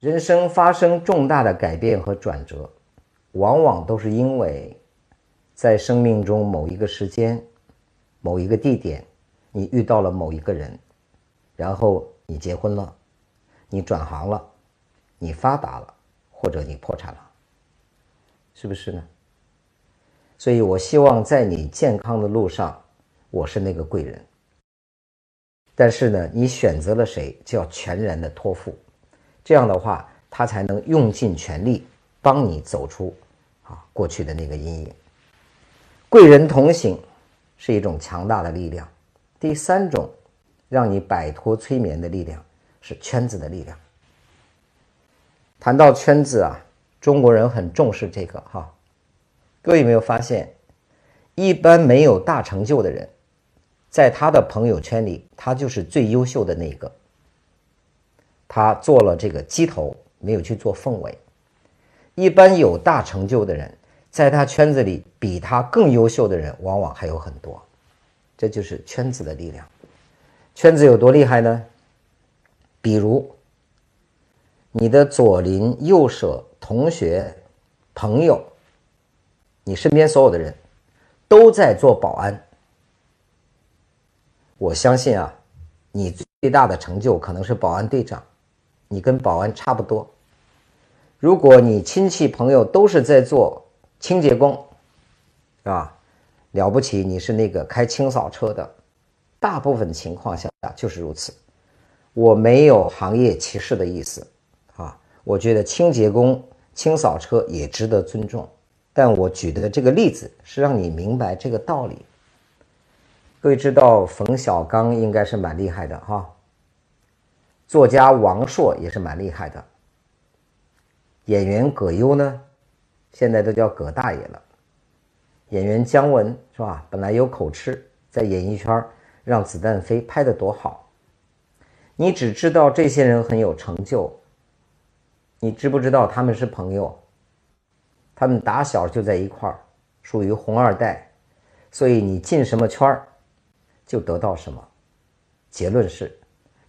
人生发生重大的改变和转折，往往都是因为在生命中某一个时间、某一个地点，你遇到了某一个人，然后你结婚了，你转行了，你发达了，或者你破产了，是不是呢？所以我希望在你健康的路上，我是那个贵人。但是呢，你选择了谁，就要全然的托付，这样的话，他才能用尽全力帮你走出啊过去的那个阴影。贵人同行是一种强大的力量。第三种，让你摆脱催眠的力量是圈子的力量。谈到圈子啊，中国人很重视这个哈。各位有没有发现，一般没有大成就的人？在他的朋友圈里，他就是最优秀的那个。他做了这个鸡头，没有去做凤尾。一般有大成就的人，在他圈子里比他更优秀的人往往还有很多。这就是圈子的力量。圈子有多厉害呢？比如，你的左邻右舍、同学、朋友，你身边所有的人都在做保安。我相信啊，你最大的成就可能是保安队长，你跟保安差不多。如果你亲戚朋友都是在做清洁工，啊，了不起，你是那个开清扫车的，大部分情况下就是如此。我没有行业歧视的意思，啊，我觉得清洁工、清扫车也值得尊重，但我举的这个例子是让你明白这个道理。各位知道冯小刚应该是蛮厉害的哈，作家王朔也是蛮厉害的，演员葛优呢，现在都叫葛大爷了，演员姜文是吧？本来有口吃，在演艺圈让子弹飞拍的多好，你只知道这些人很有成就，你知不知道他们是朋友？他们打小就在一块儿，属于红二代，所以你进什么圈儿？就得到什么？结论是，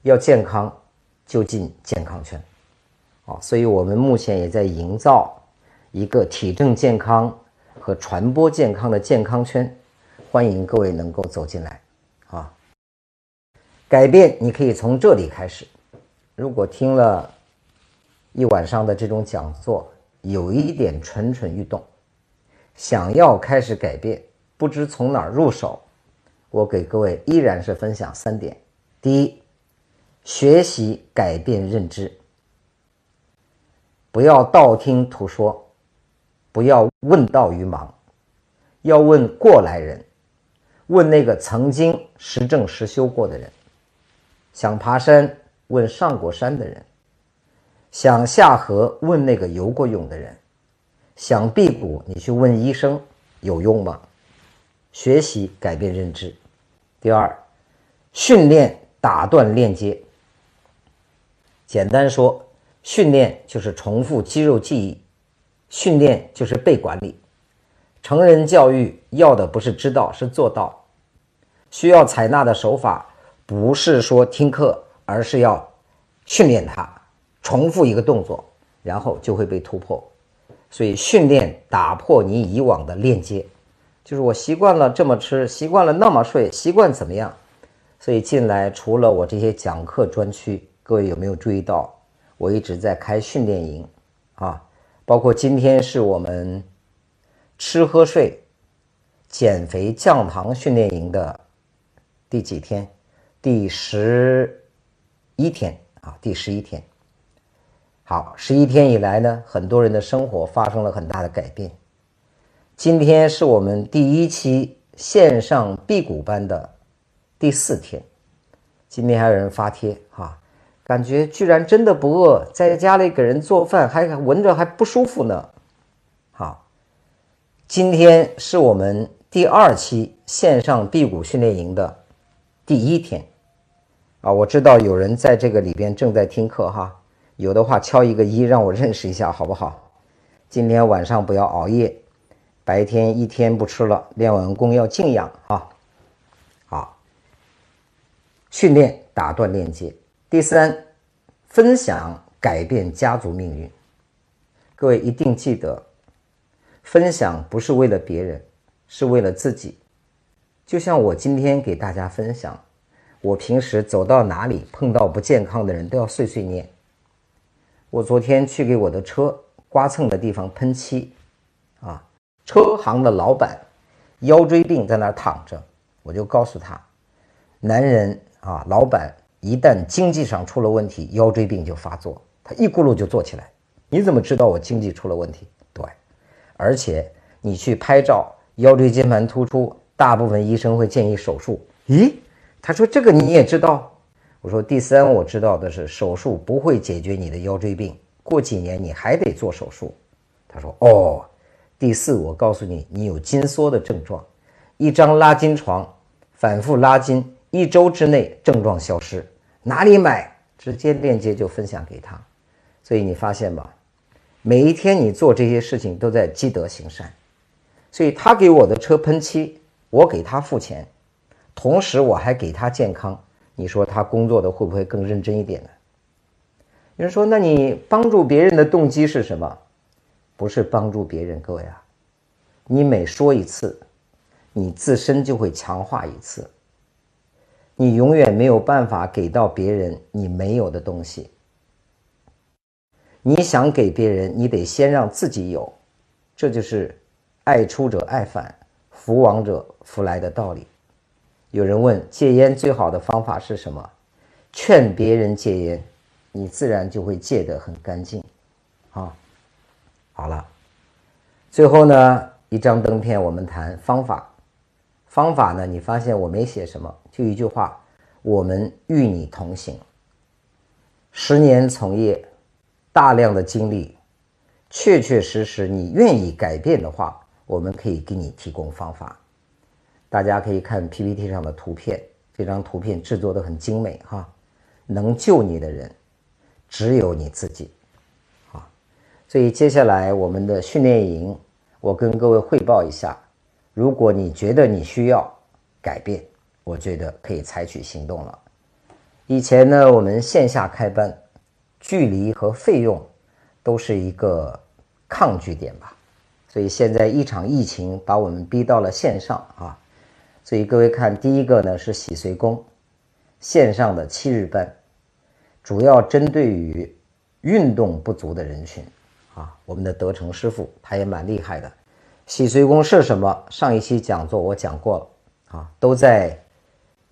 要健康就进健康圈，啊，所以我们目前也在营造一个体证健康和传播健康的健康圈，欢迎各位能够走进来，啊，改变你可以从这里开始。如果听了一晚上的这种讲座，有一点蠢蠢欲动，想要开始改变，不知从哪儿入手。我给各位依然是分享三点：第一，学习改变认知，不要道听途说，不要问道于盲，要问过来人，问那个曾经实证实修过的人。想爬山，问上过山的人；想下河，问那个游过泳的人；想辟谷，你去问医生有用吗？学习改变认知。第二，训练打断链接。简单说，训练就是重复肌肉记忆，训练就是被管理。成人教育要的不是知道，是做到。需要采纳的手法不是说听课，而是要训练它，重复一个动作，然后就会被突破。所以，训练打破你以往的链接。就是我习惯了这么吃，习惯了那么睡，习惯怎么样？所以进来除了我这些讲课专区，各位有没有注意到，我一直在开训练营啊？包括今天是我们吃喝睡减肥降糖训练营的第几天？第十一天啊，第十一天。好，十一天以来呢，很多人的生活发生了很大的改变。今天是我们第一期线上辟谷班的第四天，今天还有人发帖哈，感觉居然真的不饿，在家里给人做饭还闻着还不舒服呢。好，今天是我们第二期线上辟谷训练营的第一天啊，我知道有人在这个里边正在听课哈，有的话敲一个一，让我认识一下好不好？今天晚上不要熬夜。白天一天不吃了，练完功要静养啊！好，训练打断链接。第三，分享改变家族命运。各位一定记得，分享不是为了别人，是为了自己。就像我今天给大家分享，我平时走到哪里碰到不健康的人都要碎碎念。我昨天去给我的车刮蹭的地方喷漆，啊，车行的老板腰椎病在那儿躺着，我就告诉他，男人啊，老板一旦经济上出了问题，腰椎病就发作，他一咕噜就坐起来。你怎么知道我经济出了问题？对，而且你去拍照，腰椎间盘突出。大部分医生会建议手术。咦，他说这个你也知道？我说第三，我知道的是手术不会解决你的腰椎病，过几年你还得做手术。他说哦，第四，我告诉你，你有筋缩的症状，一张拉筋床，反复拉筋，一周之内症状消失。哪里买？直接链接就分享给他。所以你发现吧，每一天你做这些事情都在积德行善。所以他给我的车喷漆。我给他付钱，同时我还给他健康，你说他工作的会不会更认真一点呢？有人说，那你帮助别人的动机是什么？不是帮助别人，各位啊，你每说一次，你自身就会强化一次。你永远没有办法给到别人你没有的东西。你想给别人，你得先让自己有，这就是爱出者爱返。福往者福来的道理。有人问戒烟最好的方法是什么？劝别人戒烟，你自然就会戒得很干净。啊，好了，最后呢，一张灯片，我们谈方法。方法呢，你发现我没写什么，就一句话：我们与你同行。十年从业，大量的经历，确确实实，你愿意改变的话。我们可以给你提供方法，大家可以看 PPT 上的图片，这张图片制作的很精美哈。能救你的人，只有你自己，啊，所以接下来我们的训练营，我跟各位汇报一下。如果你觉得你需要改变，我觉得可以采取行动了。以前呢，我们线下开班，距离和费用都是一个抗拒点吧。所以现在一场疫情把我们逼到了线上啊，所以各位看，第一个呢是洗髓功线上的七日班，主要针对于运动不足的人群啊。我们的德成师傅他也蛮厉害的。洗髓功是什么？上一期讲座我讲过了啊，都在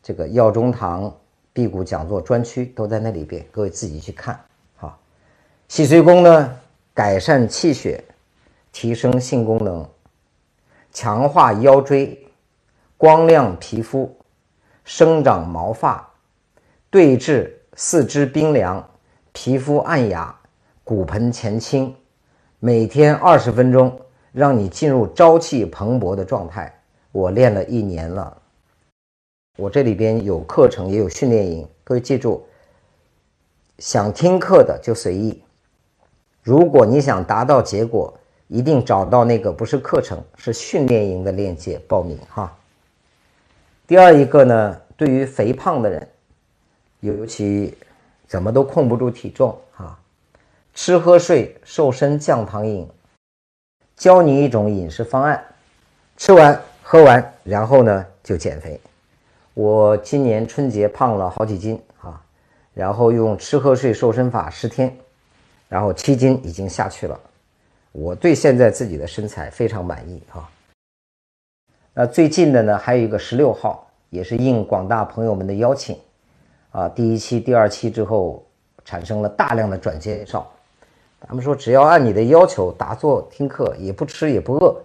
这个药中堂辟谷讲座专区都在那里边，各位自己去看啊。洗髓功呢，改善气血。提升性功能，强化腰椎，光亮皮肤，生长毛发，对治四肢冰凉、皮肤暗哑、骨盆前倾。每天二十分钟，让你进入朝气蓬勃的状态。我练了一年了，我这里边有课程，也有训练营。各位记住，想听课的就随意。如果你想达到结果，一定找到那个不是课程，是训练营的链接报名哈。第二一个呢，对于肥胖的人，尤其怎么都控不住体重啊，吃喝睡瘦身降糖饮，教你一种饮食方案，吃完喝完，然后呢就减肥。我今年春节胖了好几斤啊，然后用吃喝睡瘦身法十天，然后七斤已经下去了。我对现在自己的身材非常满意啊。那最近的呢，还有一个十六号，也是应广大朋友们的邀请，啊，第一期、第二期之后产生了大量的转介绍，他们说只要按你的要求打坐听课，也不吃也不饿，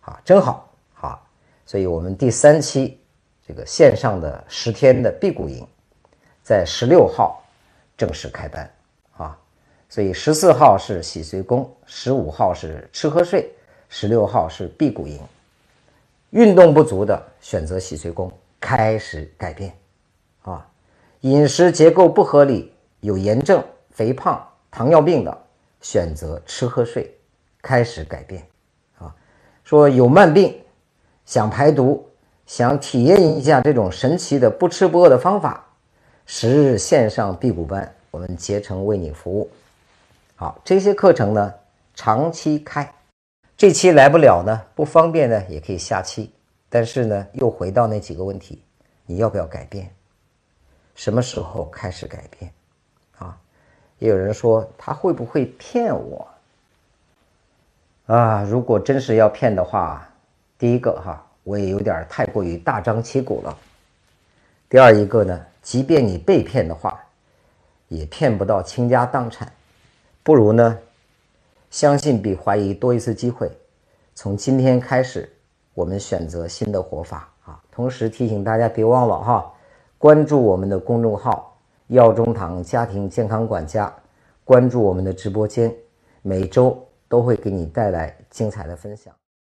啊，真好，啊，所以我们第三期这个线上的十天的辟谷营，在十六号正式开班啊。所以十四号是洗髓功，十五号是吃喝睡，十六号是辟谷营。运动不足的选择洗髓功，开始改变。啊，饮食结构不合理、有炎症、肥胖、糖尿病的选择吃喝睡，开始改变。啊，说有慢病，想排毒，想体验一下这种神奇的不吃不饿的方法，十日线上辟谷班，我们竭诚为你服务。好，这些课程呢长期开，这期来不了呢，不方便呢，也可以下期。但是呢，又回到那几个问题，你要不要改变？什么时候开始改变？啊，也有人说他会不会骗我？啊，如果真是要骗的话，第一个哈，我也有点太过于大张旗鼓了。第二一个呢，即便你被骗的话，也骗不到倾家荡产。不如呢，相信比怀疑多一次机会。从今天开始，我们选择新的活法啊！同时提醒大家，别忘了哈，关注我们的公众号“药中堂家庭健康管家”，关注我们的直播间，每周都会给你带来精彩的分享。